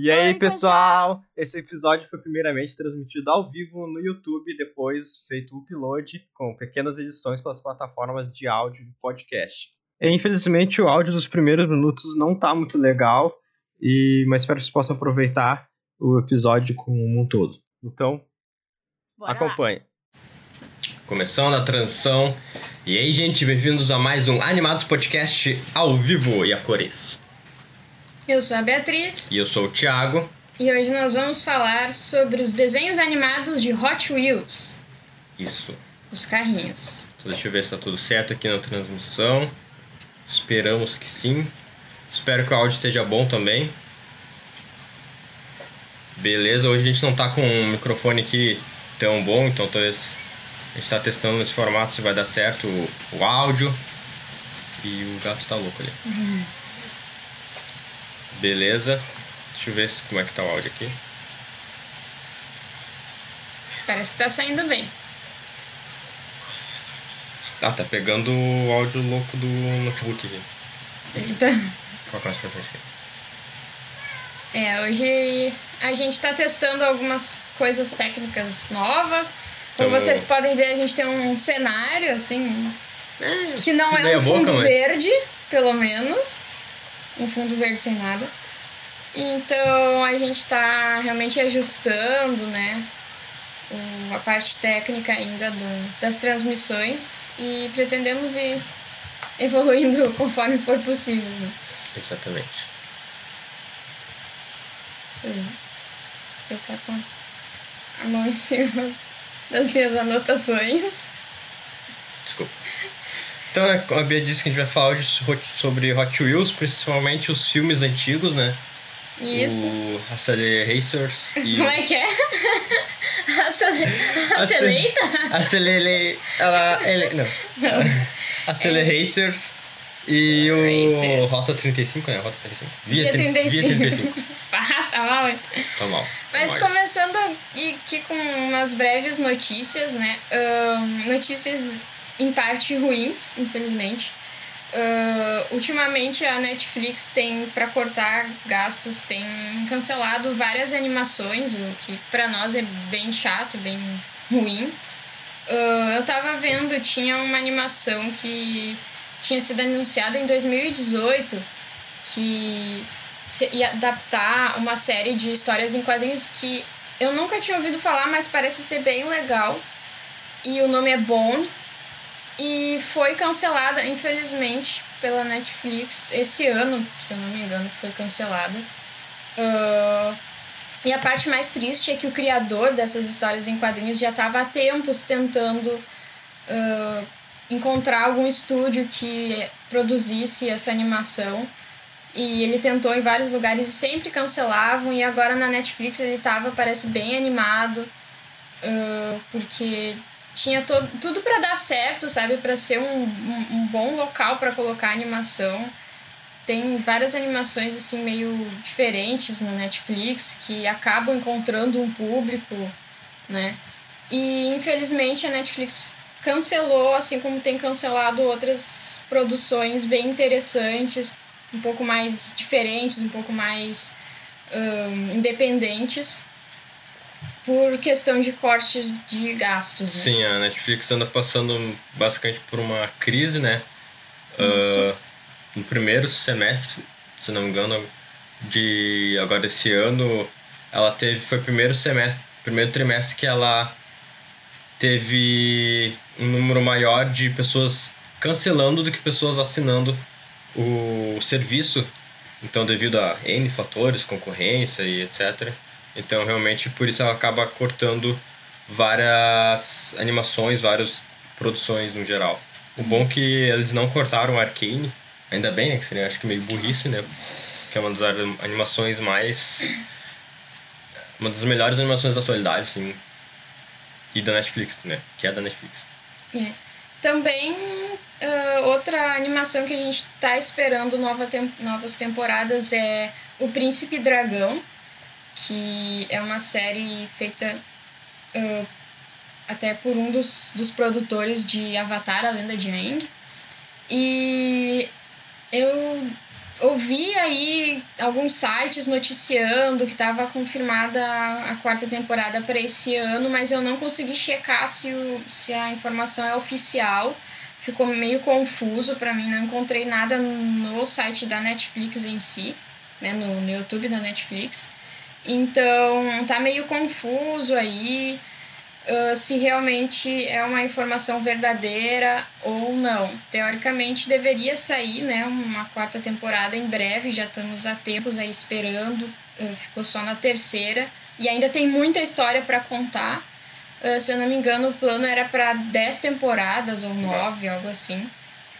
E aí, pessoal? Esse episódio foi primeiramente transmitido ao vivo no YouTube, depois feito o upload com pequenas edições pelas plataformas de áudio e podcast. E, infelizmente, o áudio dos primeiros minutos não tá muito legal, e mas espero que vocês possam aproveitar o episódio como um todo. Então, Bora acompanhe. Começando a transição. E aí, gente, bem-vindos a mais um Animados Podcast ao vivo e a cores. Eu sou a Beatriz E eu sou o Thiago. e hoje nós vamos falar sobre os desenhos animados de Hot Wheels, Isso. os carrinhos. Então, deixa eu ver se tá tudo certo aqui na transmissão. Esperamos que sim. Espero que o áudio esteja bom também. Beleza, hoje a gente não tá com um microfone aqui tão bom, então talvez a gente tá testando nesse formato se vai dar certo o, o áudio. E o gato tá louco ali. Beleza. Deixa eu ver se- como é que tá o áudio aqui. Parece que tá saindo bem. Ah, tá pegando o áudio louco do notebook aqui. Eita. Mais pra frente aqui. É, hoje a gente tá testando algumas coisas técnicas novas. Como Tamo- vocês podem ver, a gente tem um cenário, assim, que não é um boca, fundo mas- verde, pelo menos. Um fundo verde sem nada. Então a gente tá realmente ajustando, né? a parte técnica ainda do, das transmissões e pretendemos ir evoluindo conforme for possível. Né? Exatamente. Eu tô com a mão em cima das minhas anotações. Desculpa. Então, né, a Bia disse que a gente vai falar hoje so- sobre Hot Wheels, principalmente os filmes antigos, né? Isso. O Acceleracers e... Como é que é? Acele... Aceleita? Acelere... Ela... Ele... Não. Não. Acceleracers e o. Rota 35, né? Rota 35. Via tri- 35. Via 35. Ah, tá mal. hein? Tá mal. Tá Mas mal. começando aqui com umas breves notícias, né? Ahn, notícias em parte ruins, infelizmente. Ah, ultimamente a Netflix tem, para cortar gastos, tem cancelado várias animações, o que para nós é bem chato, bem ruim. Ah, eu tava vendo, tinha uma animação que tinha sido anunciada em 2018 que ia adaptar uma série de histórias em quadrinhos que eu nunca tinha ouvido falar, mas parece ser bem legal. E o nome é Bone. E foi cancelada, infelizmente, pela Netflix esse ano, se eu não me engano, foi cancelada. Ah, e a parte mais triste é que o criador dessas histórias em quadrinhos já estava há tempos tentando ah, encontrar algum estúdio que produzisse essa animação. E ele tentou em vários lugares e sempre cancelavam. E agora na Netflix ele tava, parece, bem animado. ah, porque tinha to tudo para dar certo, sabe? para ser um, um, um bom local para colocar animação. Tem várias animações assim meio diferentes na Netflix que acabam encontrando um público, né? E infelizmente a Netflix cancelou, assim como tem cancelado outras produções bem interessantes, um pouco mais diferentes, um pouco mais ahn, independentes, por questão de cortes de gastos. Né? Sim, a Netflix anda passando basicamente por uma crise, né? Ah, no primeiro semestre, se não me engano, de agora esse ano, ela teve foi o primeiro semestre, primeiro trimestre que ela teve um número maior de pessoas cancelando do que pessoas assinando o serviço. Então, devido a N fatores, concorrência e etc. Então, realmente, por isso ela acaba cortando várias animações, várias produções no geral. O bom é que eles não cortaram Arcane, ainda bem, né? Que seria acho que meio burrice, né? Que é uma das animações mais. Uma das melhores animações da atualidade, sim. E da Netflix, né? Que é da Netflix. É. Também ah, outra animação que a gente tá esperando nova tem- novas temporadas é O Príncipe Dragão, que é uma série feita ah, até por um dos, dos produtores de Avatar, a Lenda de Aang. E eu ouvi aí alguns sites noticiando que estava confirmada a quarta temporada para esse ano, mas eu não consegui checar se, o, se a informação é oficial. Ficou meio confuso para mim, não encontrei nada no site da Netflix em si, né, no, no YouTube da Netflix. Então tá meio confuso aí uh, se realmente é uma informação verdadeira ou não. Teoricamente deveria sair né, uma quarta temporada em breve, já estamos há tempos aí esperando, uh, ficou só na terceira. E ainda tem muita história para contar. Uh, se eu não me engano, o plano era para 10 temporadas ou 9, algo assim.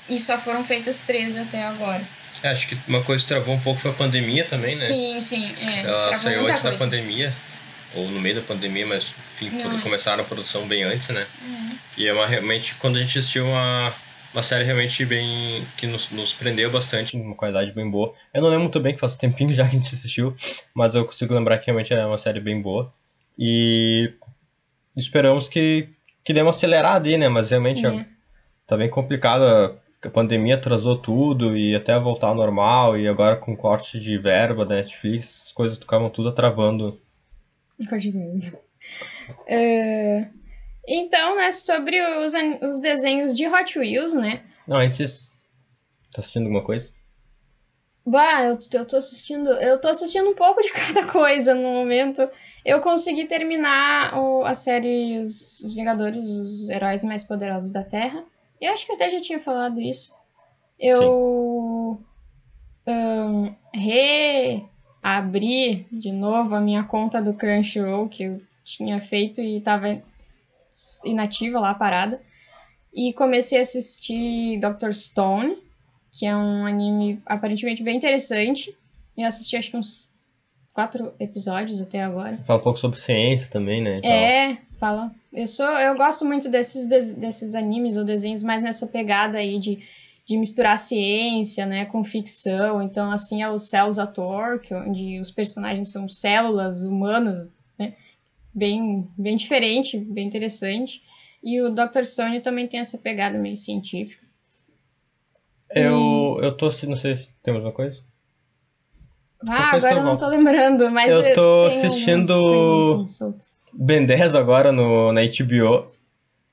E só foram feitas três até agora. É, acho que uma coisa que travou um pouco foi a pandemia também, né? Sim, sim. É, Ela saiu antes coisa. da pandemia, ou no meio da pandemia, mas enfim, Não, começaram a produção bem antes, né? Uhum. E é uma, realmente, quando a gente assistiu uma, uma série realmente bem. que nos, nos prendeu bastante, uma qualidade bem boa. Eu não lembro muito bem, que faz tempinho já que a gente assistiu, mas eu consigo lembrar que realmente é uma série bem boa. E esperamos que, que dê uma acelerada aí, né? Mas realmente É. tá bem complicado. A pandemia atrasou tudo e até voltar ao normal, e agora com corte de verba da Netflix, as coisas ficavam tudo travando. É, Então, né, sobre os, os desenhos de Hot Wheels, né? Não, antes. Tá assistindo alguma coisa? Bah, eu, eu tô assistindo. Eu tô assistindo um pouco de cada coisa no momento. Eu consegui terminar o, a série os, os Vingadores, os heróis mais poderosos da Terra. Eu acho que até já tinha falado isso. Eu ahn, reabri de novo a minha conta do Crunchyroll que eu tinha feito e tava inativa lá, parada. E comecei a assistir Dr. Stone, que é um anime aparentemente bem interessante. Eu assisti acho que uns quatro episódios até agora. Fala um pouco sobre ciência também, né? e tal. É, fala. Eu sou, eu gosto muito desses, des- desses animes ou desenhos mais nessa pegada aí de, de misturar ciência, né, com ficção. Então, assim, é o Cells at Work, onde os personagens são células humanas, né? Bem, bem diferente, bem interessante. E o Dr. Stone também tem essa pegada meio científica. Eu, eu tô assistindo, não sei se temos uma coisa. Ah, Depois agora tu eu não tô lembrando, mas Eu tô assistindo- assim. Ben 10 agora no, na HBO.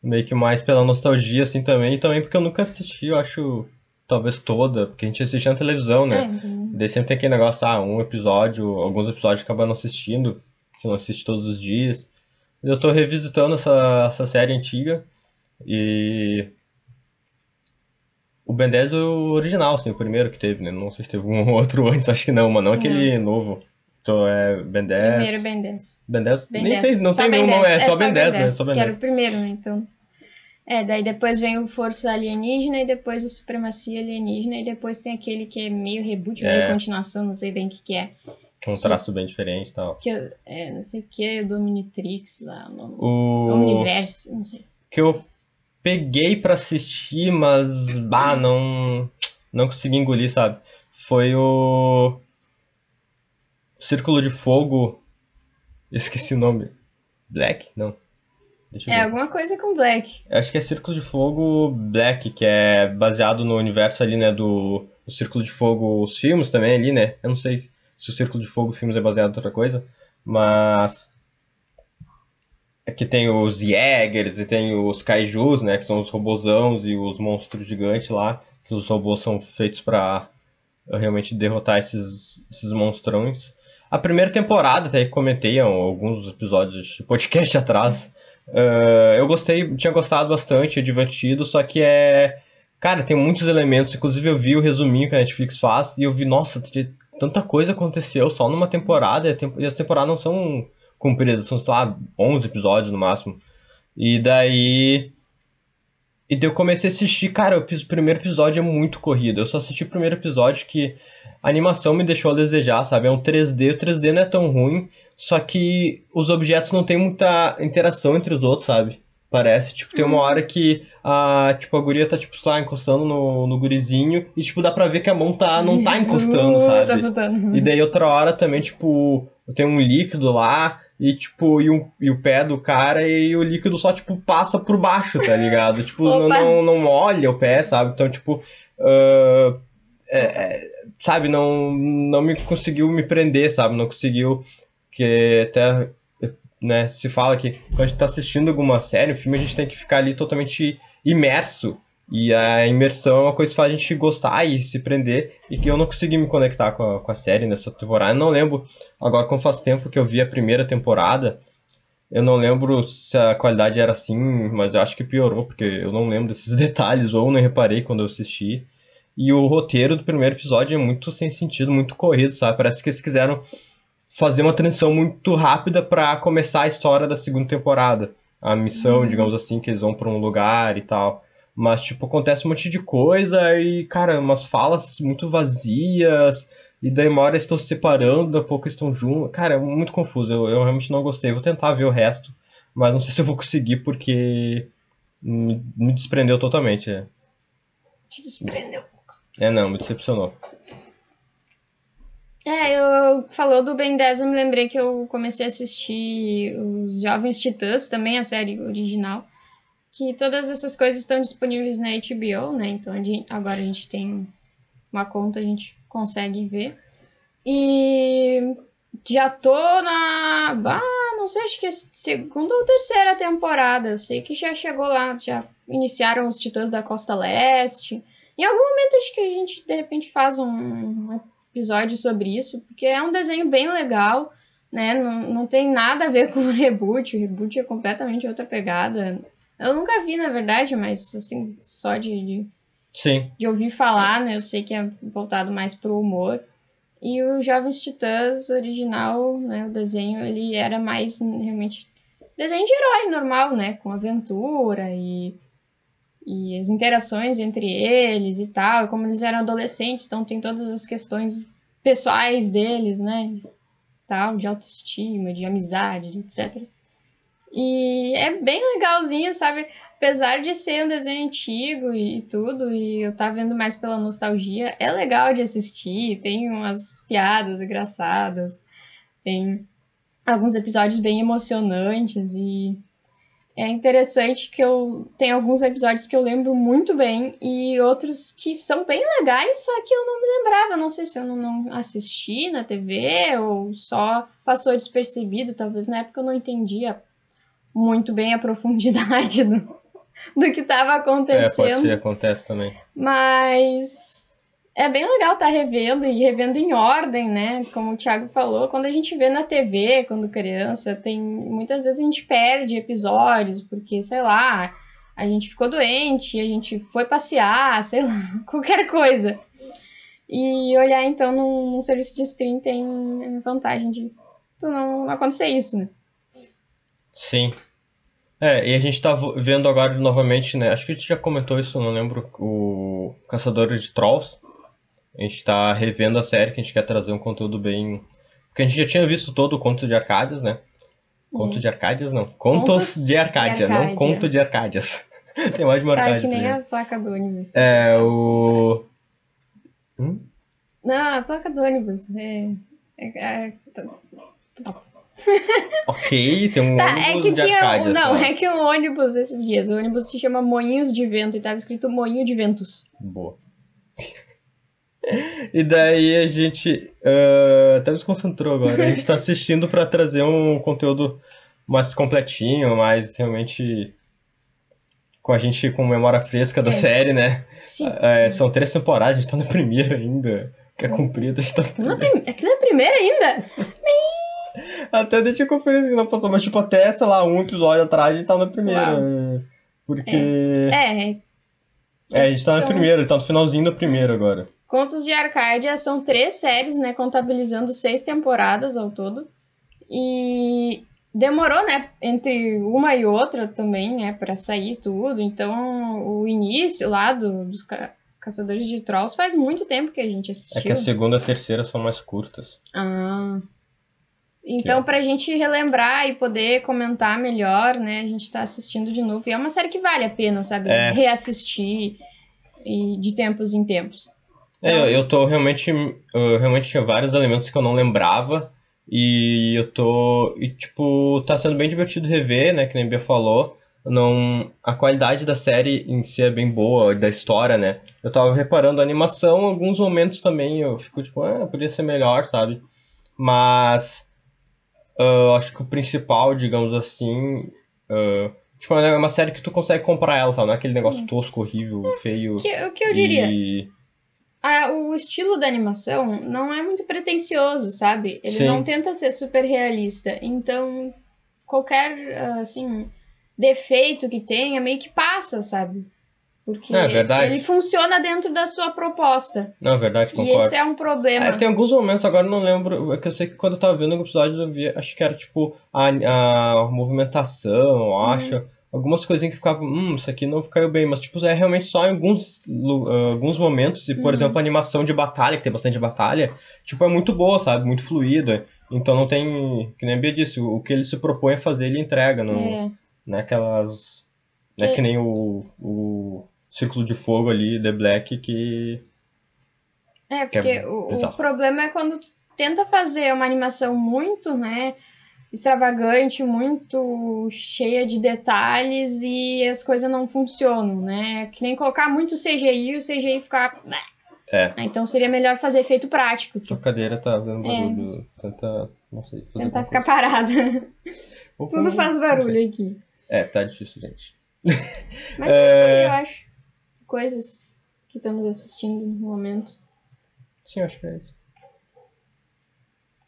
Meio que mais pela nostalgia, assim, também. E também porque eu nunca assisti, eu acho, talvez toda. Porque a gente assistia na televisão, né? É, então- Daí sempre tem aquele negócio, ah, um episódio, alguns episódios acabam não assistindo, que não assiste todos os dias. Eu tô revisitando essa, essa série antiga e. O Ben 10 é o original, assim, o primeiro que teve, né? Não sei se teve um outro antes, acho que não, mas não aquele novo. Então é Ben 10. Primeiro Ben 10. Ben 10? Ben Nem 10. sei, não Só tem Ben nenhum, 10. é, só Ben 10, né? Só Ben que era 10. o primeiro, né? Então. É, daí depois vem o Força Alienígena e depois o Supremacia Alienígena e depois tem aquele que é meio reboot, É. meio continuação, não sei bem o que, que é. Com um traço bem diferente e tal. Que eu- é, não sei o que é Dominatrix lá, o. O Universo, não sei. que eu peguei pra assistir, mas bah, não não consegui engolir, sabe? Foi o Círculo de Fogo. Eu esqueci o nome. Black? Não. Deixa eu É alguma coisa com Black. Acho que é Círculo de Fogo Black, que é baseado no universo ali, né, do, do Círculo de Fogo, os filmes também ali, né? Eu não sei se o Círculo de Fogo, os filmes é baseado em outra coisa, mas é que tem os Jägers e tem os Kaijus, né, que são os robozãos e os monstros gigantes lá, que os robôs são feitos pra realmente derrotar esses, esses monstrões. A primeira temporada, até que comentei alguns episódios de podcast atrás, Uh, eu gostei, tinha gostado bastante, é divertido, só que é. Cara, tem muitos elementos. Inclusive, eu vi o resuminho que a Netflix faz e eu vi, nossa, tanta coisa aconteceu só numa temporada. e as temporadas não são compridas, são, sei lá, 11 episódios no máximo. E daí. E daí eu comecei a assistir, cara, o primeiro episódio é muito corrido. Eu só assisti o primeiro episódio que a animação me deixou a desejar, sabe? É um 3D, o 3D não é tão ruim, só que os objetos não tem muita interação entre os outros, sabe? Parece, tipo, tem uma hora que a, tipo, a guria tá, tipo, lá, encostando no, no gurizinho e, tipo, dá pra ver que a mão tá, não tá encostando, Uh, sabe? Tá botando. E daí outra hora também, tipo, tem um líquido lá e, tipo, e, um, e o pé do cara e o líquido só, tipo, passa por baixo, tá ligado? tipo, não, não, não molha o pé, sabe? Então, tipo, ah, é- é- sabe, não, não me conseguiu me prender, sabe? Não conseguiu. Que até né, se fala que quando a gente tá assistindo alguma série, o filme a gente tem que ficar ali totalmente imerso. E a imersão é uma coisa que faz a gente gostar e se prender. E que eu não consegui me conectar com a, com a série nessa temporada. Eu não lembro, agora como faz tempo que eu vi a primeira temporada, eu não lembro se a qualidade era assim, mas eu acho que piorou, porque eu não lembro desses detalhes, ou não reparei quando eu assisti. E o roteiro do primeiro episódio é muito sem sentido, muito corrido, sabe? Parece que eles quiseram fazer uma transição muito rápida para começar a história da segunda temporada. A missão, uhum. digamos assim, que eles vão para um lugar e tal. Mas, tipo, acontece um monte de coisa e, cara, umas falas muito vazias. E daí uma hora estão se separando, daqui a pouco estão juntos. Cara, é muito confuso. Eu, eu realmente não gostei. Vou tentar ver o resto. Mas não sei se eu vou conseguir porque me, me desprendeu totalmente. É. Te desprendeu. É, não, me decepcionou. É, eu falou do Ben 10, eu me lembrei que eu comecei a assistir os Jovens Titãs, também a série original que todas essas coisas estão disponíveis na HBO, né? Então a gente, agora a gente tem uma conta, a gente consegue ver. E já tô na. Ah, não sei, acho que é segunda ou terceira temporada. Eu sei que já chegou lá, já iniciaram os Titãs da Costa Leste. Em algum momento acho que a gente de repente faz um episódio sobre isso, porque é um desenho bem legal, né? Não, não tem nada a ver com o reboot. O reboot é completamente outra pegada. Eu nunca vi, na verdade, mas assim, só de, de, Sim. de ouvir falar, né? Eu sei que é voltado mais pro humor. E o Jovens Titãs original, né? O desenho, ele era mais realmente desenho de herói normal, né? Com aventura e, e as interações entre eles e tal. E como eles eram adolescentes, então tem todas as questões pessoais deles, né? Tal, de autoestima, de amizade, etc. E é bem legalzinho, sabe? Apesar de ser um desenho antigo e tudo, e eu tá vendo mais pela nostalgia, é legal de assistir, tem umas piadas engraçadas, tem alguns episódios bem emocionantes e é interessante que eu tenho alguns episódios que eu lembro muito bem e outros que são bem legais, só que eu não me lembrava. Não sei se eu não assisti na TV ou só passou despercebido. Talvez na época eu não entendia muito bem a profundidade do, do que estava acontecendo. É, pode ser, acontece também. Mas é bem legal estar tá revendo e revendo em ordem, né? Como o Thiago falou, quando a gente vê na TV, quando criança, tem muitas vezes a gente perde episódios, porque, sei lá, a gente ficou doente, a gente foi passear, sei lá, qualquer coisa. E olhar então num, num serviço de stream tem vantagem de tu não acontecer isso, né? Sim. É, e a gente tá vendo agora novamente, né? Acho que a gente já comentou isso, não lembro, o Caçadores de Trolls. A gente tá revendo a série, que a gente quer trazer um conteúdo bem. Porque a gente já tinha visto todo o conto de Arcádias, né? Conto de Arcádias, não. Contos, Contos de, Arcádia, de Arcádia, não Conto de Arcádias. Tem mais de uma tá, Arcádia. que nem a placa do ônibus. É, o. Hum? Não, a placa do ônibus. É. é, é... Ok, tem um tá, ônibus é que de tinha, Arcádia, Não, tá. é que um ônibus esses dias, o ônibus se chama Moinhos de Vento e tava escrito Moinho de Ventos. Boa. E daí a gente uh, até nos concentrou agora. A gente tá assistindo para trazer um conteúdo mais completinho, mais realmente com a gente com memória fresca da é. série, né? Sim. É, são três temporadas, a gente tá na primeira ainda. Que é comprida, a gente tá na primeira. É que na primeira ainda? Até deixa eu conferir se não passou, mas tipo, até, sei lá, um episódio atrás a gente tá na primeira. Uau. Porque. É. É, é a gente tá na primeira, ele tá no finalzinho da primeira agora. Contos de Arcádia são três séries, né? Contabilizando seis temporadas ao todo. E demorou, né? Entre uma e outra também, né? Pra sair tudo. Então, o início lá do, dos ca Caçadores de Trolls faz muito tempo que a gente assistiu. É que a segunda e a terceira são mais curtas. Ah. Então, para a gente relembrar e poder comentar melhor, né? A gente está assistindo de novo. E é uma série que vale a pena, sabe? É. Reassistir e de tempos em tempos. É, eu, eu tô realmente. Eu realmente tinha vários elementos que eu não lembrava. E eu tô. E, tipo, tá sendo bem divertido rever, né? Que nem a Bia falou. não a qualidade da série em si é bem boa, da história, né? Eu tava reparando a animação, alguns momentos também eu fico tipo, ah, podia ser melhor, sabe? Mas uh, acho que o principal, digamos assim, uh, tipo, é uma série que tu consegue comprar ela, sabe? Não é aquele negócio tosco, horrível, feio. Que, o que eu diria? E... Ah, o estilo da animação não é muito pretencioso, sabe? Ele Sim. não tenta ser super realista. Então, qualquer, assim, defeito que tenha, meio que passa, sabe? Porque É verdade. ele funciona dentro da sua proposta. Não, é verdade, E concordo. esse é um problema. É, tem alguns momentos, agora eu não lembro, é que eu sei que quando eu tava vendo o episódio eu vi, acho que era tipo a, a movimentação, eu acho, algumas coisinhas que ficavam, hum, isso aqui não caiu bem, mas tipo, é realmente só em alguns, ah, alguns momentos, e por Uhum. exemplo a animação de batalha, que tem bastante batalha, tipo, é muito boa, sabe, muito fluida, então não tem, que nem a Bia disse, o, que ele se propõe a fazer ele entrega, não, É. não é aquelas, não é Que- que nem o, o Círculo de Fogo ali, The Black, que... É, Que é porque o, o problema é quando tu tenta fazer uma animação muito, né, extravagante, muito cheia de detalhes e as coisas não funcionam, né? Que nem colocar muito CGI e o CGI ficar... É. Ah, Então seria melhor fazer efeito prático, Sua cadeira tá fazendo É. barulho. Tenta. Não sei. tentar ficar parada. Tudo faz barulho aqui. É, tá difícil, gente. Mas é isso aí, É. eu acho. Coisas que estamos assistindo no momento. Sim, acho que é isso.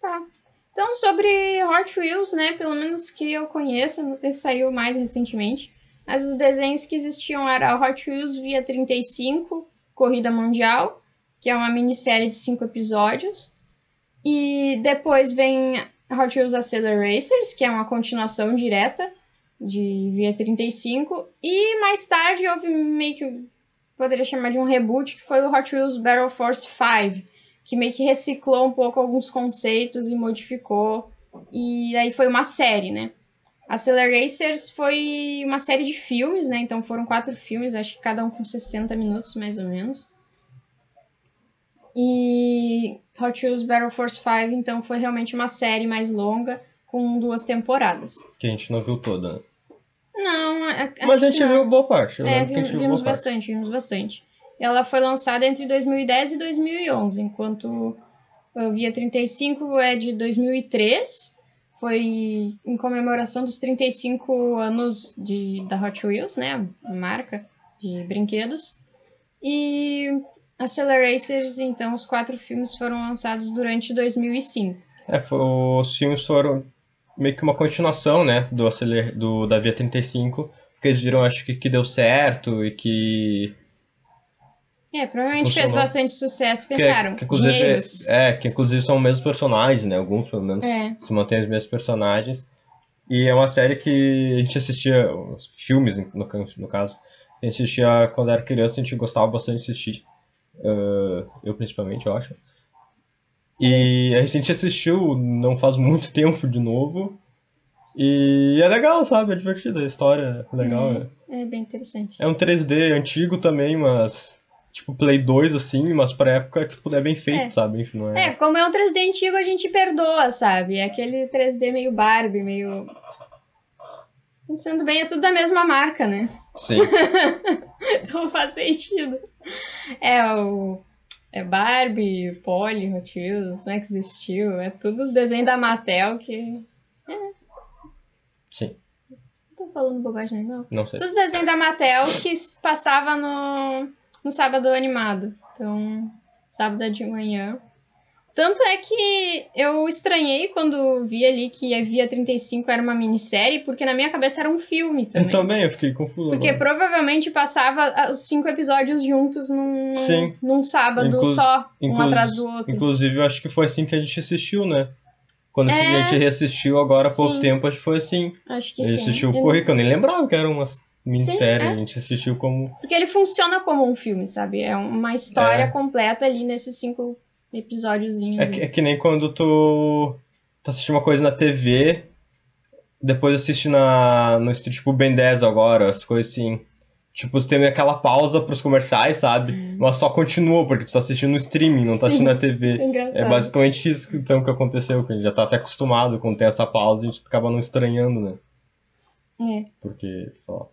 Tá. Então, sobre Hot Wheels, né? Pelo menos que eu conheça, não sei se saiu mais recentemente. Mas os desenhos que existiam era Hot Wheels Via 35, Corrida Mundial, que é uma minissérie de cinco episódios. E depois vem Hot Wheels Acceleracers, que é uma continuação direta de Via 35. E mais tarde houve meio que poderia chamar de um reboot, que foi o Hot Wheels Battle Force 5 que meio que reciclou um pouco alguns conceitos e modificou. E aí foi uma série, né? Acceleracers foi uma série de filmes, né? Então foram quatro filmes, acho que cada um com 60 minutos, mais ou menos. E Hot Wheels Battle Force 5, então, foi realmente uma série mais longa, com duas temporadas. Que a gente não viu toda, né? Não, a- a- Mas a gente não. viu boa parte. Eu É, lembro que a vimos, gente viu vimos boa parte. bastante, vimos bastante. Ela foi lançada entre 2010 e 2011, enquanto o Via 35 é de 2003. Foi em comemoração dos 35 anos de, da Hot Wheels, né? A marca de brinquedos. E Acceleracers, então, os quatro filmes foram lançados durante 2005. É, foi- os filmes foram meio que uma continuação, né? Do, aceler, do da Via 35. Porque eles viram, acho que, que deu certo e que. É, provavelmente fez Funcionou. bastante sucesso e que, pensaram. que inclusive, dinheiros. é, que inclusive são os mesmos personagens, né? Alguns, pelo menos, É. se mantêm os mesmos personagens. E é uma série que a gente assistia, filmes, no, no caso, a gente assistia quando era criança, a gente gostava bastante de assistir. Ah, eu, principalmente, eu acho. E a gente assistiu não faz muito tempo de novo. E é legal, sabe? É divertido, a história é legal. É. É, É bem interessante. é um 3D antigo também, mas. Tipo, Play 2, assim, mas pra época, tipo, é bem feito, É. sabe? Enfim, não É, como é um 3D antigo, a gente perdoa, sabe? É aquele 3D meio Barbie, meio. Pensando bem, é tudo da mesma marca, né? Sim. Então faz sentido. É o. É Barbie, Polly, Hot Wheels, Max Steel, é tudo os desenhos da Mattel que. Sim. Não tô falando bobagem, não. Não sei. Todos os desenhos da Mattel que passava no, no sábado animado. Então, sábado de manhã. Tanto é que eu estranhei quando vi ali que a Via 35 era uma minissérie, porque na minha cabeça era um filme também. Eu também, eu fiquei confuso. Porque agora. provavelmente passava ah, os cinco episódios juntos num, Sim. num sábado Inclu- só, um atrás do outro. Inclusive, eu acho que foi assim que a gente assistiu, né? Quando É. a gente reassistiu agora há pouco tempo, acho que foi assim. Acho que A gente sim. assistiu o Correio, que eu nem lembrava que era uma minissérie. é. A gente assistiu como. Porque ele funciona como um filme, sabe? É uma história É. completa ali nesses cinco episódioszinhos. É que, é que nem quando tu, tu assiste uma coisa na TV, depois assiste na, no tipo Ben 10 agora, as coisas assim. Tipo, você tem aquela pausa pros comerciais, sabe? Mas só continua, porque tu tá assistindo no streaming, não tá Sim, assistindo na TV. Isso é engraçado. É basicamente isso então, que aconteceu, que a gente já tá até acostumado quando tem essa pausa, a gente acaba não estranhando, né? É. Porque, sei lá,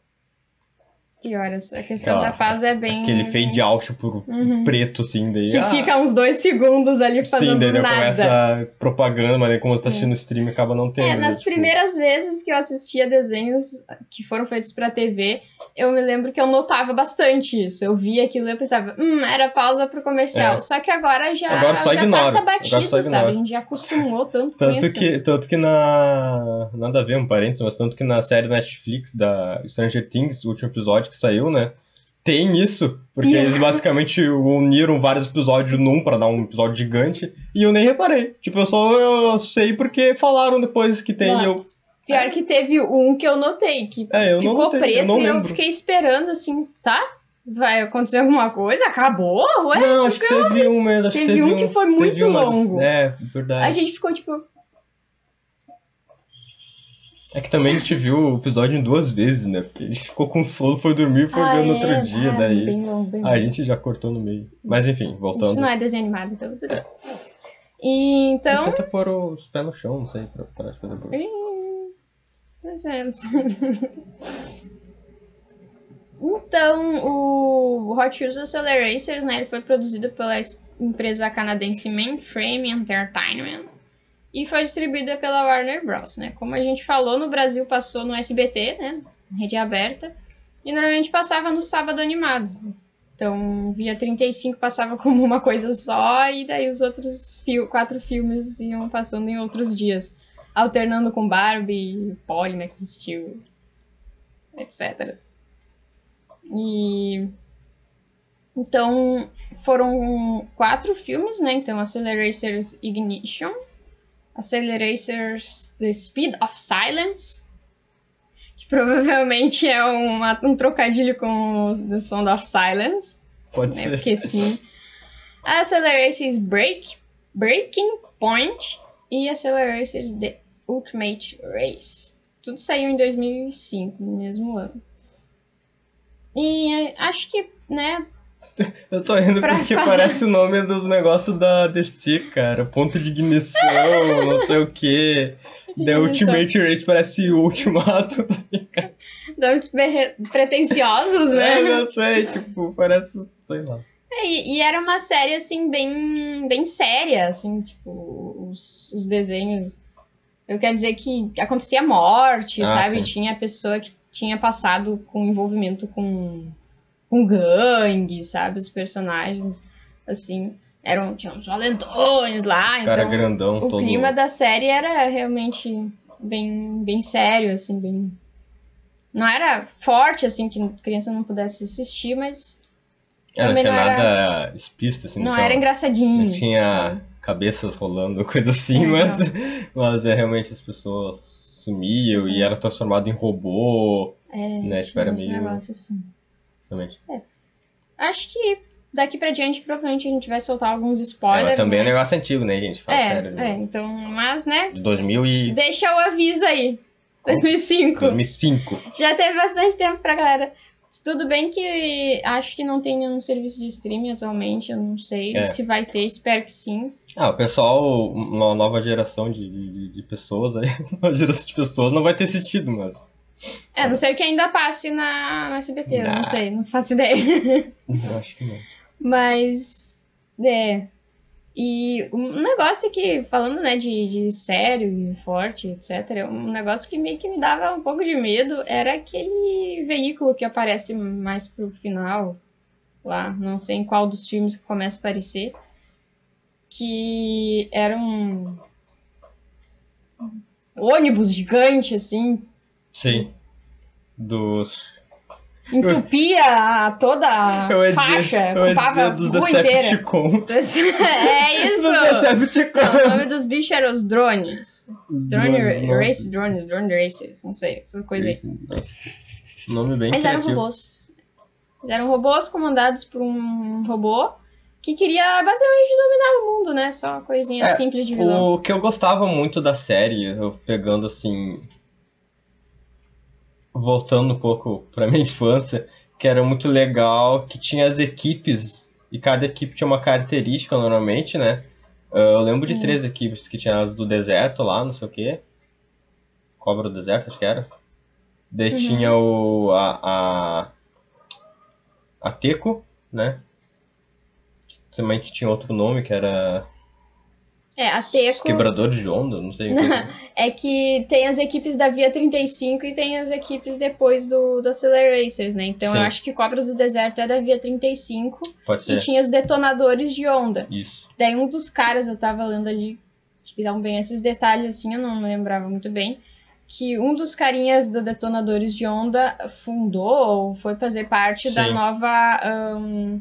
Que horas? A questão da paz é bem. aquele fade out por Uhum. preto, assim, daí... Que ah, fica uns dois segundos ali fazendo Sim, daí nada. começa propaganda, mas aí como tá assistindo stream acaba não tendo. É, né, nas tipo, primeiras vezes que eu assistia desenhos que foram feitos pra TV, eu me lembro que eu notava bastante isso. Eu via aquilo e eu pensava, hum, era pausa pro comercial. É. Só que agora já, Agora só já passa batido, sabe? A gente já acostumou tanto, com Tanto isso. que, tanto que na. Nada a ver, um parênteses, mas tanto que na série Netflix da Stranger Things, o último episódio que saiu, né? Tem isso. Porque eles basicamente uniram vários episódios num pra dar um episódio gigante. E eu nem reparei. Tipo, eu só eu sei porque falaram depois que tem. Não. eu. Pior que teve um que eu notei, que É, eu ficou notei, preto eu e eu fiquei esperando assim, tá? Vai acontecer alguma coisa? Acabou? Ué? Não, acho que teve um mesmo. Acho que Teve teve um que foi muito longo. É, verdade. A gente ficou tipo, É que também a gente viu o episódio em duas vezes, né? Porque a gente ficou com sono, foi dormir e foi ah, ver no é, outro dia, ah, daí. Bem longo, bem Ah, a longo. gente já cortou no meio. Mas enfim, voltando. Isso não é desenho animado, então tudo bem. E, então, Tenta pôr os pés no chão, não sei, pra parar de fazer barulho. Ih, mais ou menos. Então, o Hot Wheels Acceleracers, né, ele foi produzido pela es- empresa canadense Mainframe Entertainment e foi distribuído pela Warner Bros, né? Como a gente falou, no Brasil passou no SBT, né, rede aberta, e normalmente passava no sábado animado. Então, via 35 passava como uma coisa só, e daí os outros quatro filmes iam passando em outros dias alternando com Barbie, Polly, Max Steel, etc. E então foram quatro filmes, né? Então Acceleracers Ignition, Acceleracers The Speed of Silence, que provavelmente é uma- um trocadilho com The Sound of Silence, Pode né? ser. Porque sim. Acceleracers Break, Breaking Point e Acceleracers The Ultimate Race. Tudo saiu em 2005, no mesmo ano. E eh, acho que, né, Eu tô rindo porque falar. parece o nome dos negócios da DC, cara. Ponto de ignição, não sei o que. The. Ultimate Race parece o ultimato. nomes pre- pretensiosos, É, né? não sei, tipo, parece, sei lá. É, E, e era uma série, assim, bem, bem séria, assim, tipo, os, os desenhos. Eu quero dizer que acontecia morte, Ah, sabe? tá. Tinha pessoa que tinha passado com envolvimento com, com gangue, sabe? Os personagens, assim, eram, tinham uns valentões lá, Cara então grandão, o todo. clima da série era realmente bem, bem sério, assim, bem... Não era forte, assim, que criança não pudesse assistir, mas É, não tinha não era- nada explícito, assim. não tinha, era engraçadinho. Não tinha cabeças rolando, coisa assim, É, mas, mas é realmente as pessoas sumiam Sim, e era transformado em robô. É, né, tipo, era meio- negócios assim. Realmente. Acho que daqui pra diante, provavelmente, a gente vai soltar alguns É, spoilers, mas também é né? negócio antigo, né, gente? Fala É, sério. é, então, mas, né, De 2000 e... deixa o aviso aí. 2005. 2005. Já teve bastante tempo pra galera. Tudo bem que acho que não tem nenhum serviço de streaming atualmente, eu não sei É. se vai ter, espero que sim. Ah, o pessoal, uma nova geração de, de, de pessoas aí, nova geração de pessoas não vai ter assistido, mas... É, não ser que ainda passe na, no SBT, eu Nah. não sei, não faço ideia. Eu acho que não. Mas, é. E um negócio que, falando, né, de, de sério e forte, etc., um negócio que meio que me dava um pouco de medo era aquele veículo que aparece mais pro final, lá, não sei em qual dos filmes que começa a aparecer, que era um ônibus gigante, assim, Sim. Dos... entupia toda a Eu dizer, faixa, ia ocupava dizer a rua inteira. É isso! Não, o nome dos bichos eram os drones. Os Drone drones, nossa. Race Drones, Drone Racers, não sei, essa coisa aí. Nossa. Nome bem Eles eram criativo. robôs. Eles eram robôs comandados por um robô que queria basicamente dominar o mundo, né? Só uma coisinha É, simples de vilão. O que eu gostava muito da série, eu pegando assim. Voltando um pouco pra minha infância, que era muito legal, que tinha as equipes, e cada equipe tinha uma característica normalmente, né? Ah, Eu lembro de Hum. três equipes, que tinha as do deserto lá, não sei o quê. Cobra do deserto, acho que era. Daí Uhum. tinha o. a. a, a Teco, né? Também que tinha outro nome, que era. É, a Os Teco Quebradores de Onda, não sei. é que tem as equipes da Via 35 e tem as equipes depois do, do Acceleracers, né? Então Sim. eu acho que Cobras do Deserto é da Via 35 Pode e ser. tinha os detonadores de onda. Isso. Daí um dos caras, eu tava lendo ali, que dão bem esses detalhes assim, eu não me lembrava muito bem, que um dos carinhas do Detonadores de Onda fundou ou foi fazer parte da Sim. nova ahn,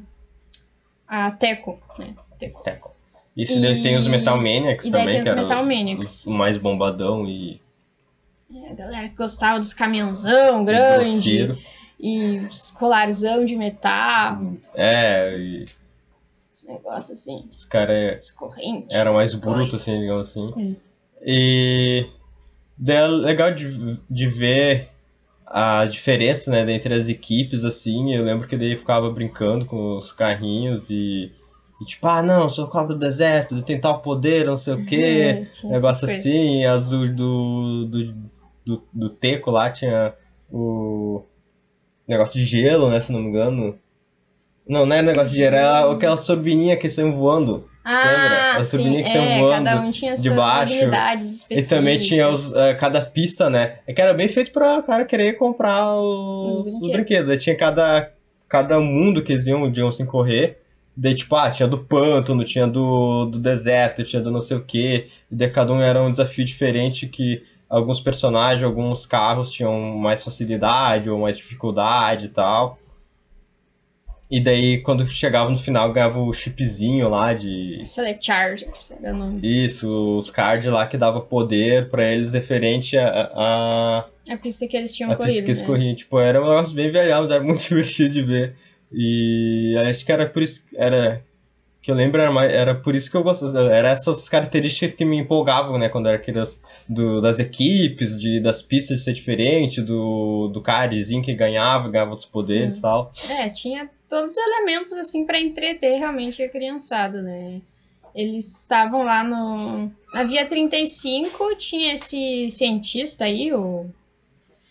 a Teco, né? Teco. Teco. Isso daí E- tem os Metal Maniacs e daí também, tem que os eram Metal os- Maniacs. os mais bombadão e, É, a galera que gostava dos caminhãozão e grande grosseiro. e os colarzão de metal, É, e os negócios assim, os caras os correntes. eram mais brutos, assim, digamos assim. É. E daí é legal de, de ver a diferença, né, entre as equipes, assim. Eu lembro que daí eu ficava brincando com os carrinhos e, e tipo, ah, não, sou cobra do deserto, de tentar o poder, não sei o quê. Essas negócio coisas. assim, e as do, do, do, do, do Teco lá tinha o negócio de gelo, né, se não me engano. Não, não era negócio de gelo, era aquela turbininha que saiu voando. Lembra? Ah, As sim, que é, voando cada um tinha de suas baixo. habilidades E específicas. também tinha os, eh, cada pista, né? É que era bem feito pra o cara querer comprar os, Os os brinquedos. brinquedos. Aí tinha cada, cada mundo que eles iam, iam se correr. Daí, tipo, ah, tinha do pântano, tinha do, do deserto, tinha do não sei o quê. E daí cada um era um desafio diferente que alguns personagens, alguns carros tinham mais facilidade ou mais dificuldade e tal. E daí, quando chegava no final, ganhava o chipzinho lá de, Select Chargers, era o nome. isso, os cards lá que dava poder pra eles referente a, a, A pista que eles tinham a corrido, que eles né? corriam. Tipo, era um negócio bem velhão, mas era muito divertido de ver. E acho que era por isso era que eu lembro era, era por isso que eu gostava, era essas características que me empolgavam, né, quando era criança, do, das equipes, de, das pistas de ser diferente, do, do cardzinho que ganhava, ganhava outros poderes e tal. É, tinha todos os elementos, assim, pra entreter realmente a criançada, né? Eles estavam lá no... Na Via 35 tinha esse cientista aí, o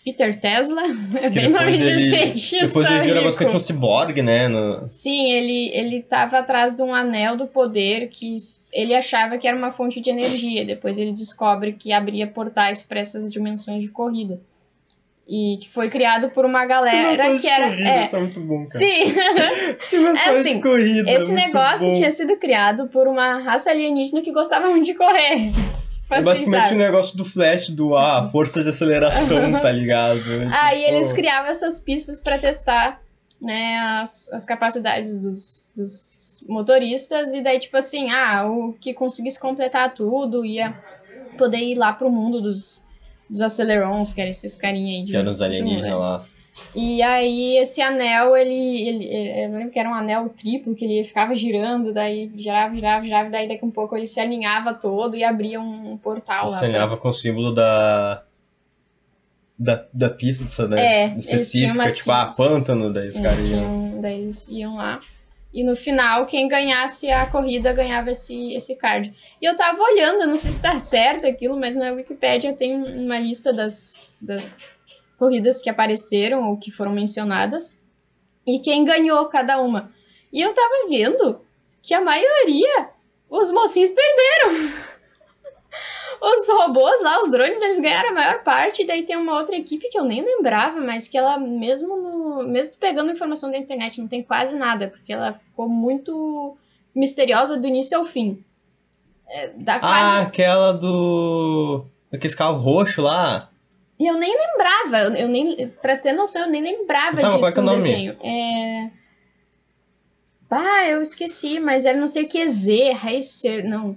Peter Tesla. É bem nome depois de ele- cientista Depois ele vira basicamente um ciborgue, né, no, Sim, ele, ele tava atrás de um anel do poder que ele achava que era uma fonte de energia. Depois ele descobre que abria portais para essas dimensões de corrida. E que foi criado por uma galera que era. é, isso é muito bom, cara. sim, Dimensões É assim, de corrida. esse muito negócio bom. tinha sido criado por uma raça alienígena que gostava muito de correr. Tipo É assim, basicamente sabe? o negócio do Flash, do ah, força de aceleração, tá ligado? Aí Tipo, eles criavam essas pistas para testar né, as, as capacidades dos, dos motoristas, e daí, tipo assim, ah, o que conseguisse completar tudo ia poder ir lá pro mundo dos, dos acelerons, que eram esses carinha aí de. Que eram os alienígenas né? lá. E aí esse anel, ele, ele, ele- Eu lembro que era um anel triplo, que ele ficava girando, daí girava, girava, girava, daí daqui a um pouco ele se alinhava todo e abria um portal lá. pra- Acenhava com o símbolo da. Da, da pista, né? É, específica, tipo, ah, siglas. pântano, daí os caras iam. daí eles iam lá. E no final, quem ganhasse a corrida ganhava esse, esse card. E eu tava olhando, eu não sei se tá certo aquilo, mas na Wikipédia tem uma lista das, das corridas que apareceram ou que foram mencionadas. E quem ganhou cada uma. E eu tava vendo que a maioria, os mocinhos perderam. Os robôs lá, os drones, eles ganharam a maior parte, e daí tem uma outra equipe que eu nem lembrava, mas que ela, mesmo no, mesmo pegando informação da internet, não tem quase nada, porque ela ficou muito misteriosa do início ao fim. É, dá Ah, quase. aquela do. Aquele carro roxo lá. E eu nem lembrava, eu, nem. Pra ter noção, eu nem lembrava é disso que é o no nome? desenho. É. Ah, eu esqueci, mas era não sei o que Z, Racer, não.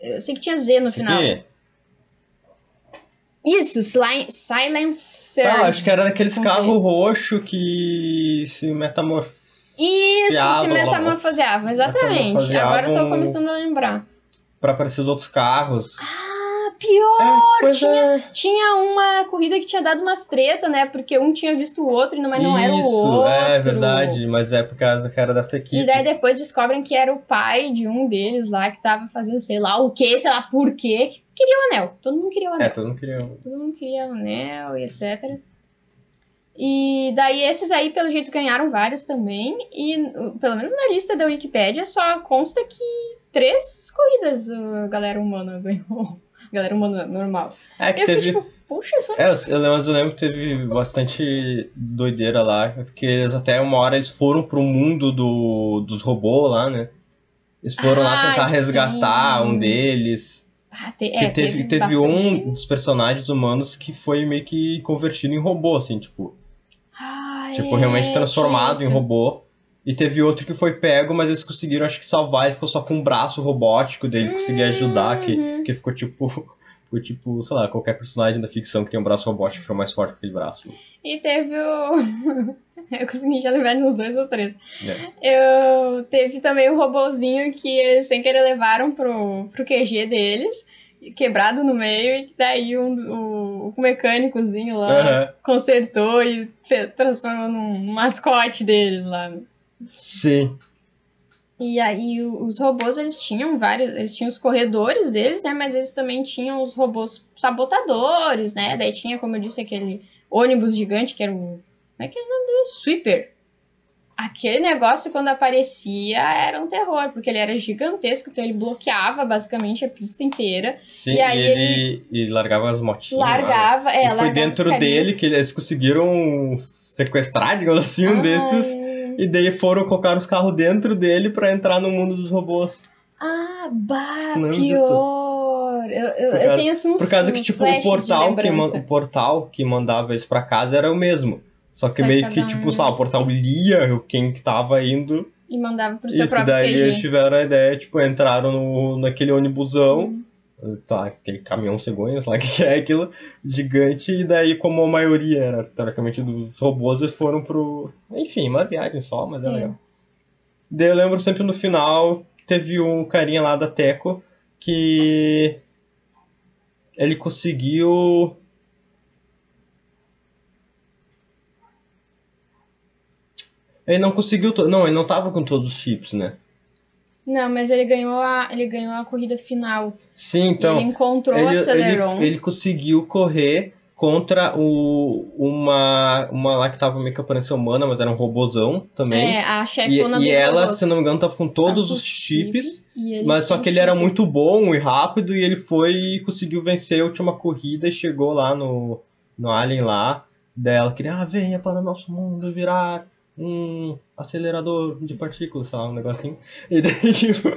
Eu sei que tinha Z no final. aqui? Isso, Silencer. Tá, acho que era daqueles carros roxo que se metamorf... Isso, se metamorfoseavam, exatamente. Agora eu tô Metamorfoseavam. começando a lembrar. pra aparecer os outros carros. Ah, pior! É, tinha- é. Tinha uma corrida que tinha dado umas treta, né? Porque um tinha visto o outro, mas não era o Isso, outro. é verdade, mas é por causa que era dessa equipe. E daí depois descobrem que era o pai de um deles lá que tava fazendo sei lá o que, sei lá por quê, que queria o anel. Todo mundo queria o É, anel. todo mundo queria. Todo mundo queria o anel e etc. E daí esses aí, pelo jeito, ganharam vários também. E pelo menos na lista da Wikipédia só consta que três corridas a galera humana ganhou. Galera humana normal. É que eu teve. fiquei, tipo, puxa, só É, eu lembro, eu lembro que teve bastante doideira lá, porque eles até uma hora eles foram pro mundo do, dos robôs lá, né? Eles foram lá Ah, tentar resgatar sim. um deles. Ah, te- Que é, teve, teve, bastante- um dos personagens humanos que foi meio que convertido em robô, assim, tipo, Ah, tipo é, realmente transformado em isso. robô. E teve outro que foi pego, mas eles conseguiram, acho que, salvar. Ele ficou só com um braço robótico dele, conseguia ajudar, que, Uhum. que ficou tipo. Ficou tipo, sei lá, qualquer personagem da ficção que tem um braço robótico fica mais forte que aquele braço. E teve o. eu consegui já lembrar de uns dois ou três. É. Eu teve também o robozinho que eles sem querer levaram pro, pro QG deles, quebrado no meio, e daí um, o, o mecânicozinho lá Aham. consertou e transformou num mascote deles lá. Sim. E aí os robôs eles tinham vários, eles tinham os corredores deles, né? Mas eles também tinham os robôs sabotadores, né? Daí tinha, como eu disse, aquele ônibus gigante que era o. Como é que é o nome Sweeper? Aquele negócio quando aparecia era um terror, porque ele era gigantesco, então ele bloqueava basicamente a pista inteira. Sim, E aí ele, e largava as motinhas. largava, é, E foi largava dentro os carinhas. dele que eles conseguiram sequestrar, digamos assim, um Ai, desses. E daí foram colocar os carros dentro dele pra entrar no mundo dos robôs. Ah, bah, disso. pior. Eu, eu, Por eu causa- tenho assim uns Por causa que, tipo, o portal, que, o portal que mandava eles pra casa era o mesmo. Só que Só que meio que, cada tipo, um- sei lá, o portal lia quem que tava indo. E mandava pro seu que próprio daí eles QG. tiveram a ideia, tipo, entraram no, naquele ônibusão. Uhum. Tá, aquele caminhão cegonha, sei lá o que é aquilo, gigante, e daí, como a maioria era, teoricamente, dos robôs, eles foram pro. Enfim, uma viagem só, mas é, É. legal. Daí eu lembro sempre no final, teve um carinha lá da Teco que. Ele conseguiu. Ele não conseguiu. to- Não, ele não tava com todos os chips, né? Não, mas ele ganhou a, ele ganhou a corrida final. Sim, então. ele encontrou ele, a Celeron. ele, ele conseguiu correr contra o, uma, uma lá que tava meio que aparência humana, mas era um robozão também. É, a e chefona e dos ela, robôs. se não me engano, tava com todos Tava os com chips, e mas só que ele era chip. muito bom e rápido, e ele foi e conseguiu vencer a última corrida e chegou lá no, no Alien lá. Daí ela queria, ah, venha para o nosso mundo virar um acelerador de partículas, sei lá, um negocinho. E daí, tipo,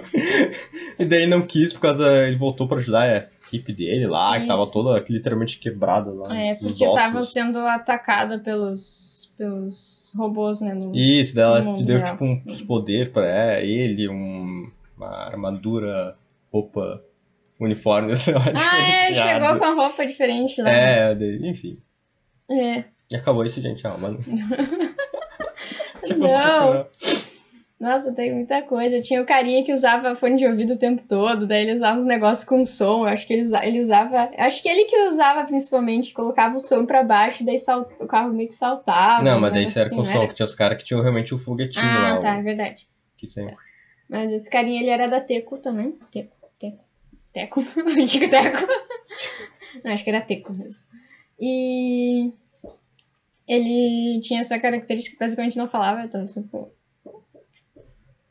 e daí não quis, por causa. Ele voltou pra ajudar a equipe dele lá, que tava toda literalmente quebrada lá. É, porque tava sendo atacada pelos, pelos robôs, né? No... Isso, daí ela no mundo deu real. tipo uns poderes pra é, ele, um, uma armadura, roupa, uniforme, sei lá, Ah, é, chegou com a roupa diferente lá. né? É, daí, enfim. É. E acabou isso, gente. Ah, mano. Não. Nossa, tem muita coisa. Tinha o carinha que usava fone de ouvido o tempo todo, daí ele usava os negócios com som. Eu acho que ele, usa, ele usava. Acho que ele que usava principalmente, colocava o som pra baixo, daí sal, o carro meio que saltava. Não, mas daí isso era assim, com som, era? que tinha os caras que tinham realmente o foguetinho Ah, lá. tá, é verdade. que tem. Mas esse carinha ele era da Teco também. Teco, Teco, Teco. Eu digo Teco. Não, acho que era Teco mesmo. E ele tinha essa característica que basicamente não falava, então tipo,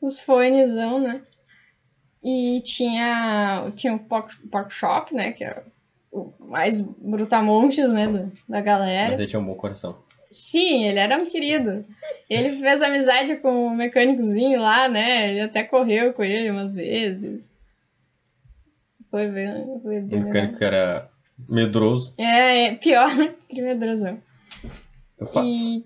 os fonezão, né? E tinha, tinha o Pork, pork Shop, né? Que era o mais brutamontes, né? Do, da galera. Mas ele tinha um bom coração. Sim, ele era um querido. Ele fez amizade com o mecânicozinho lá, né? Ele até correu com ele umas vezes. Foi bem, foi O bem legal. mecânico era medroso. É, é pior, né? Que medrosão. Opa. E.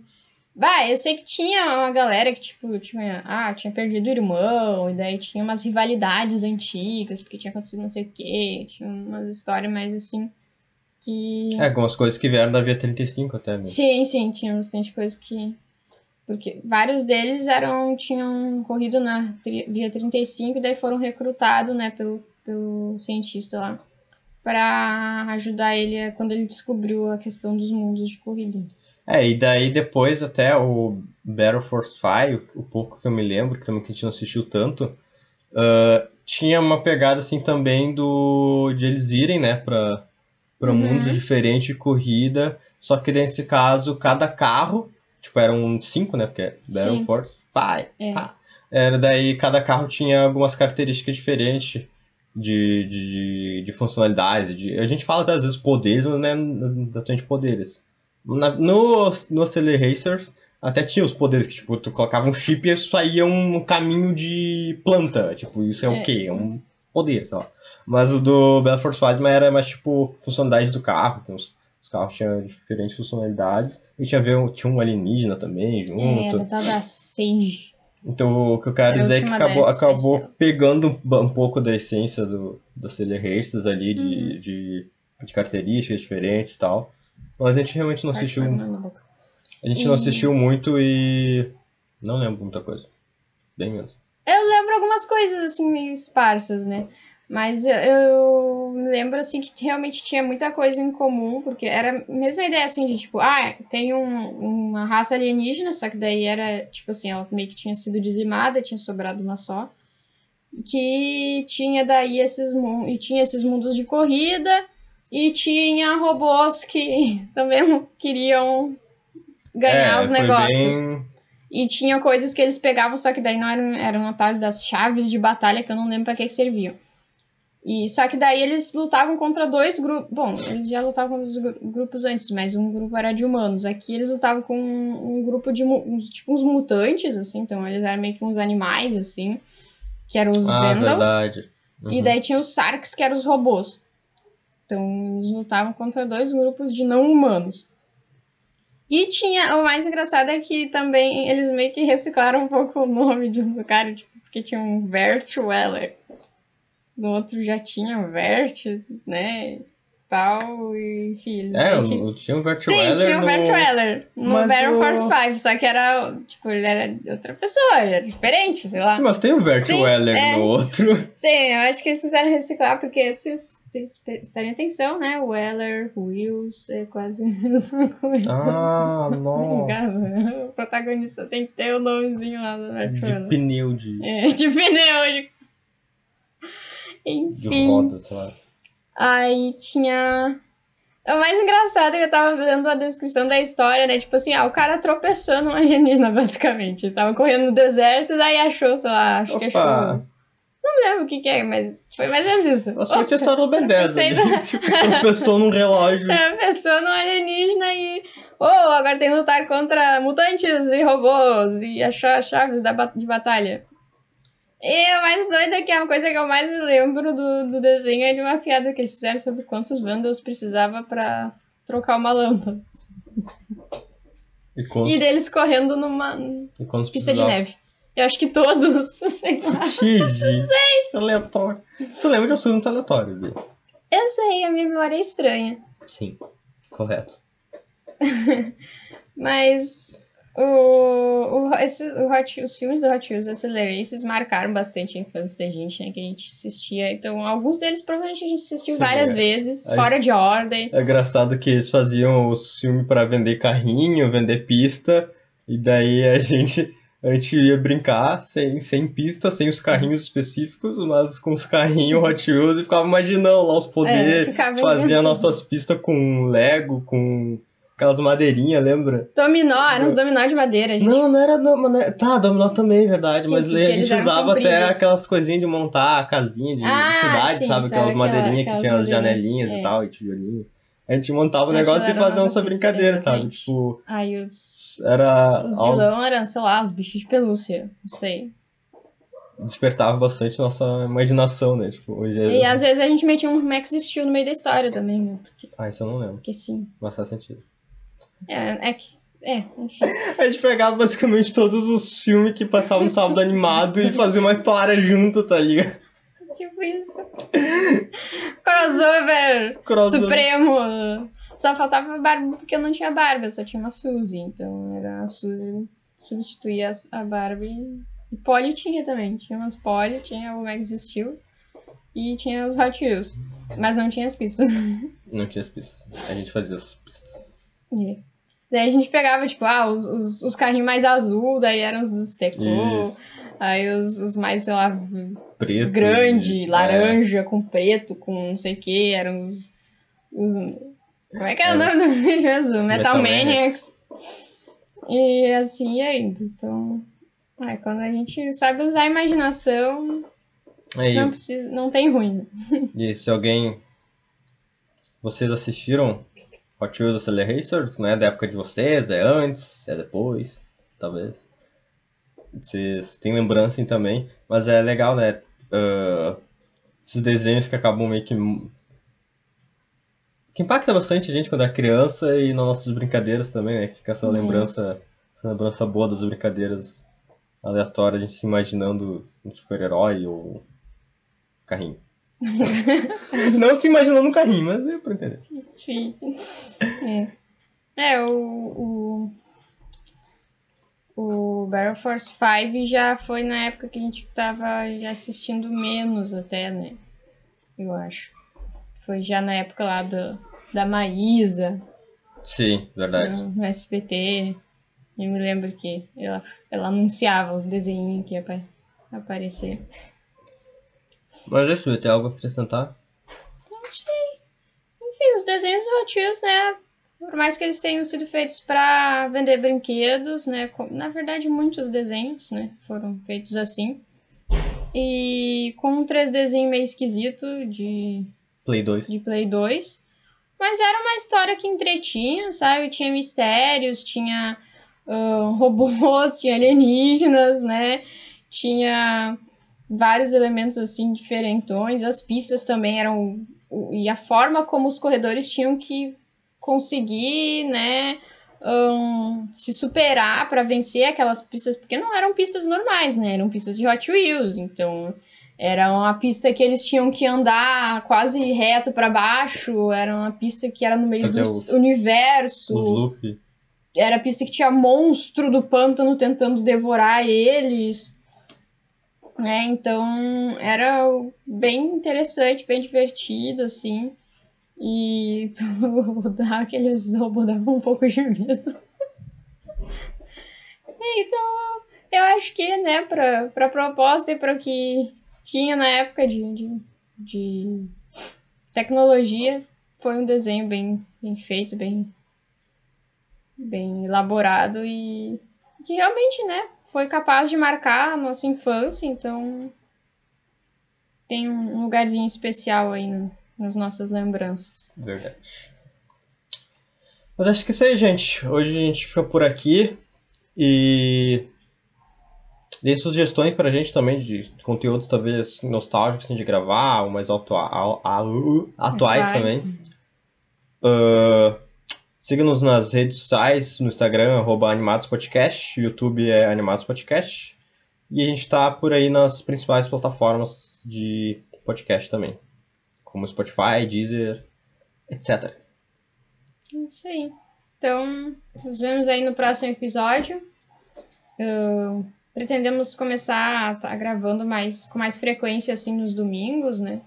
Bah, eu sei que tinha uma galera que, tipo, tinha. Ah, tinha perdido o irmão, e daí tinha umas rivalidades antigas, porque tinha acontecido não sei o quê. Tinha umas histórias mais assim. Que. É, algumas coisas que vieram da Via 35 até, né? Sim, sim, tinha bastante coisa que. Porque vários deles eram tinham corrido na tri- via 35 e daí foram recrutados, né, pelo, pelo cientista lá para ajudar ele quando ele descobriu a questão dos mundos de corrida. É, e daí depois até o Battle Force 5, o pouco que eu me lembro, que também que a gente não assistiu tanto, ah, tinha uma pegada assim também do de eles irem, né, pra, pra Uhum. mundos diferentes de corrida Só que nesse caso, cada carro, tipo, eram cinco, né? Porque Battle Sim. Force, vai, É. pá. Era daí, cada carro tinha algumas características diferentes de, de, de, de funcionalidades. De, a gente fala às vezes poderes, mas não é exatamente poderes. Na, no, no Acceler Racers, até tinha os poderes que, tipo, tu colocava um chip e saía um caminho de planta. Tipo, isso é, o É. quê? É um poder, sei lá. Mas o do Battle Force Phasma era mais, tipo, funcionalidades do carro. que os, os carros tinham diferentes funcionalidades. E tinha, ver, tinha um alienígena também É, junto. da tal da Sage. Então, o que eu quero Era dizer é que acabou, acabou pegando um, um pouco da essência do, do Sailor Racers ali, de, Uhum. de, de características diferentes e tal. Mas a gente realmente não assistiu. Boca. A gente não assistiu muito e. Não lembro muita coisa. Bem menos. Eu lembro algumas coisas, assim, meio esparsas, né? Mas eu, lembro, assim, que realmente tinha muita coisa em comum, porque era a mesma ideia, assim, de tipo, ah, tem um- uma raça alienígena, só que daí era, tipo assim, ela meio que tinha sido dizimada, tinha sobrado uma só. Que tinha daí esses, e tinha esses mundos de corrida, e tinha robôs que também queriam ganhar é, os negócios. bem. E tinha coisas que eles pegavam, só que daí não eram, eram atalhos das chaves de batalha, que eu não lembro pra que, que serviam. E só que daí eles lutavam contra dois grupos. Bom, eles já lutavam contra os gru- grupos antes, mas um grupo era de humanos. Aqui eles lutavam com um, um grupo de uns- tipo uns mutantes, assim, então eles eram meio que uns animais, assim, que eram os Ah, Vandals. verdade. E Uhum. daí tinha os Sarks, que eram os robôs. Então eles lutavam contra dois grupos de não humanos. E tinha. O mais engraçado é que também eles meio que reciclaram um pouco o nome de um do cara, tipo, porque tinha um Vert Weller. No outro já tinha Vert, né? Tal, e enfim, eles É, que... eu tinha um Vert Sim, Weller tinha o no... Bert Weller no Mas Battle o- Force 5, só que era, tipo, ele era outra pessoa, ele era diferente, sei lá. Sim, mas tem o Vert Sim, Weller é. no outro. Sim, eu acho que eles quiseram reciclar, porque se os- vocês prestarem atenção, né? O Weller, o Wills, é quase a mesma coisa. Ah, não. O protagonista tem que ter o nomezinho lá do Bert De Weller. pneu de, É, de pneu. De... de Enfim. roda, sei lá. Aí tinha. O mais engraçado é que eu tava vendo a descrição da história, né? Tipo assim, ah, o cara tropeçou num alienígena, basicamente. Ele tava correndo no deserto, daí achou, sei lá, acho que achou. Opa! Não lembro o que que é, mas foi mais ou menos isso. Nossa, foi a história do Ben 10. tropecei ali. tipo, tropeçou num relógio. Pessoa no alienígena e. Oh, agora tem que lutar contra mutantes e robôs e achar as chaves da, de batalha. E o mais doido é que a coisa que eu mais me lembro do, do desenho é de uma piada que eles fizeram sobre quantos Vandals precisava pra trocar uma lâmpada. E quantos, E deles correndo numa pista de precisava? neve. Eu acho que todos, sei lá. Que gente. Aleatório. Tu lembra de assunto aleatório, Bia? Eu sei, a minha memória é estranha. Sim. Correto. Mas o, o, esse, o Hot, os filmes do Hot Wheels marcaram bastante a infância da gente, né? Que a gente assistia. Então, alguns deles provavelmente a gente assistiu Sim, várias é. vezes, Aí- fora de ordem. É engraçado que eles faziam os filmes pra vender carrinho, vender pista, e daí a gente, a gente ia brincar sem, sem pista, sem os carrinhos específicos, mas com os carrinhos Hot Wheels e ficava imaginando lá os poderes, É, fazia nossas pistas com Lego, com aquelas madeirinhas, lembra? Dominó, eram uns dominó de madeira, gente. Não, não era dominó. né? Tá, dominó também, verdade. Sim, mas a gente usava até aquelas coisinhas de montar a casinha de, de Ah, cidade, sim, sabe? Aquelas aquela- madeirinhas que aquelas tinha as janelinhas é. e tal, e tijolinho. A gente montava o negócio e fazia pista, brincadeira, sabe? Tipo, Aí os, era os vilão eram, sei lá, os bichos de pelúcia. Não sei. despertava bastante nossa imaginação, né? Tipo, hoje é... E às vezes a gente metia um Max Steel no meio da história também, né? Porque, Ah, isso eu não lembro, porque sim. mas faz sentido. É, é que. É, enfim. A gente pegava basicamente todos os filmes que passavam no sábado animado e fazia uma história junto, tá ligado? Tipo isso. Crossover, Crossover. supremo. Só faltava Barbie porque eu não tinha Barbie, eu só tinha uma Suzy. Então era a Suzy substituía a Barbie. E Polly tinha também. Tinha umas Polly, tinha o Max Steel e tinha os Hot Wheels. Mas não tinha as pistas. Não tinha as pistas. A gente fazia as pistas. É. Daí a gente pegava, tipo, ah, os, os, os carrinhos mais azul, daí eram os dos Teco. Isso. Aí os, os mais, sei lá, Preto. grande, e- é. laranja, com preto, com não sei o que, eram os, os Como é que é, o nome do vídeo mesmo? Metal, Metal Maniacs. E assim é indo. Então, é, quando a gente sabe usar a imaginação, Aí, não, precisa, não tem ruim. E se alguém. Vocês assistiram Hot Wheels? Não é da época de vocês? É antes? É depois? Talvez. Vocês têm lembrança também. Mas é legal, né? Uh, esses desenhos que acabam meio que. que impacta bastante a gente quando é criança e nas nossas brincadeiras também, né? Fica essa uhum. lembrança, essa lembrança boa das brincadeiras aleatórias, a gente se imaginando um super-herói ou carrinho. não se imaginando um carrinho, mas é pra entender. Sim. É. É, o, o, o Battle Force 5 já foi na época que a gente tava assistindo menos até, né? Eu acho. Foi já na época lá do, da Maísa. Sim, verdade. No, no SBT. Eu me lembro que ela, ela anunciava os desenhos que ia aparecer. Mas é isso, tem algo a acrescentar? Não sei. Enfim, os desenhos Wheels, né? Por mais que eles tenham sido feitos para vender brinquedos, né? Na verdade, muitos desenhos, né? Foram feitos assim. E com um 3Dzinho meio esquisito de... Play 2. De Play 2. Mas era uma história que entretinha, sabe? Tinha mistérios, tinha uh, robôs, tinha alienígenas, né? Tinha vários elementos assim diferentões. As pistas também eram e a forma como os corredores tinham que conseguir, né, um, se superar para vencer aquelas pistas, porque não eram pistas normais, né? Eram pistas de Hot Wheels, então era uma pista que eles tinham que andar quase reto para baixo, era uma pista que era no meio Até do os, universo. Os era a pista que tinha monstro do pântano tentando devorar eles né? Então era bem interessante, bem divertido, assim. E dar aqueles robôs dava um pouco de medo. então, eu acho que, né, pra, pra proposta e para o que tinha na época de, de, de, tecnologia, foi um desenho bem, bem feito, bem, bem elaborado e que realmente, né, foi capaz de marcar a nossa infância, então tem um lugarzinho especial aí nas nossas lembranças. Verdade. Mas acho que é isso aí, gente. Hoje a gente fica por aqui e dê sugestões pra gente também de conteúdos talvez nostálgicos assim, de gravar, ou mais atuais, atuais também. Uh, Siga-nos nas redes sociais, no Instagram, arroba Animados Podcast, YouTube é Animados Podcast. E a gente está por aí nas principais plataformas de podcast também, como Spotify, Deezer, etc. Isso aí. Então, nos vemos aí no próximo episódio. Uh, pretendemos começar a tá gravando mais, com mais frequência assim nos domingos, né?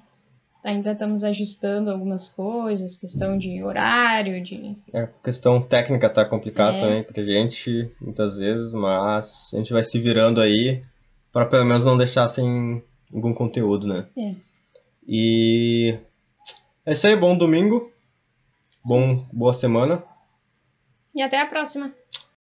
Ainda estamos ajustando algumas coisas, questão de horário, de. É, questão técnica tá complicado é. também pra gente, muitas vezes, mas a gente vai se virando aí para pelo menos não deixar sem algum conteúdo, né? É. E é isso aí, bom domingo. Sim. Bom, boa semana. E até a próxima.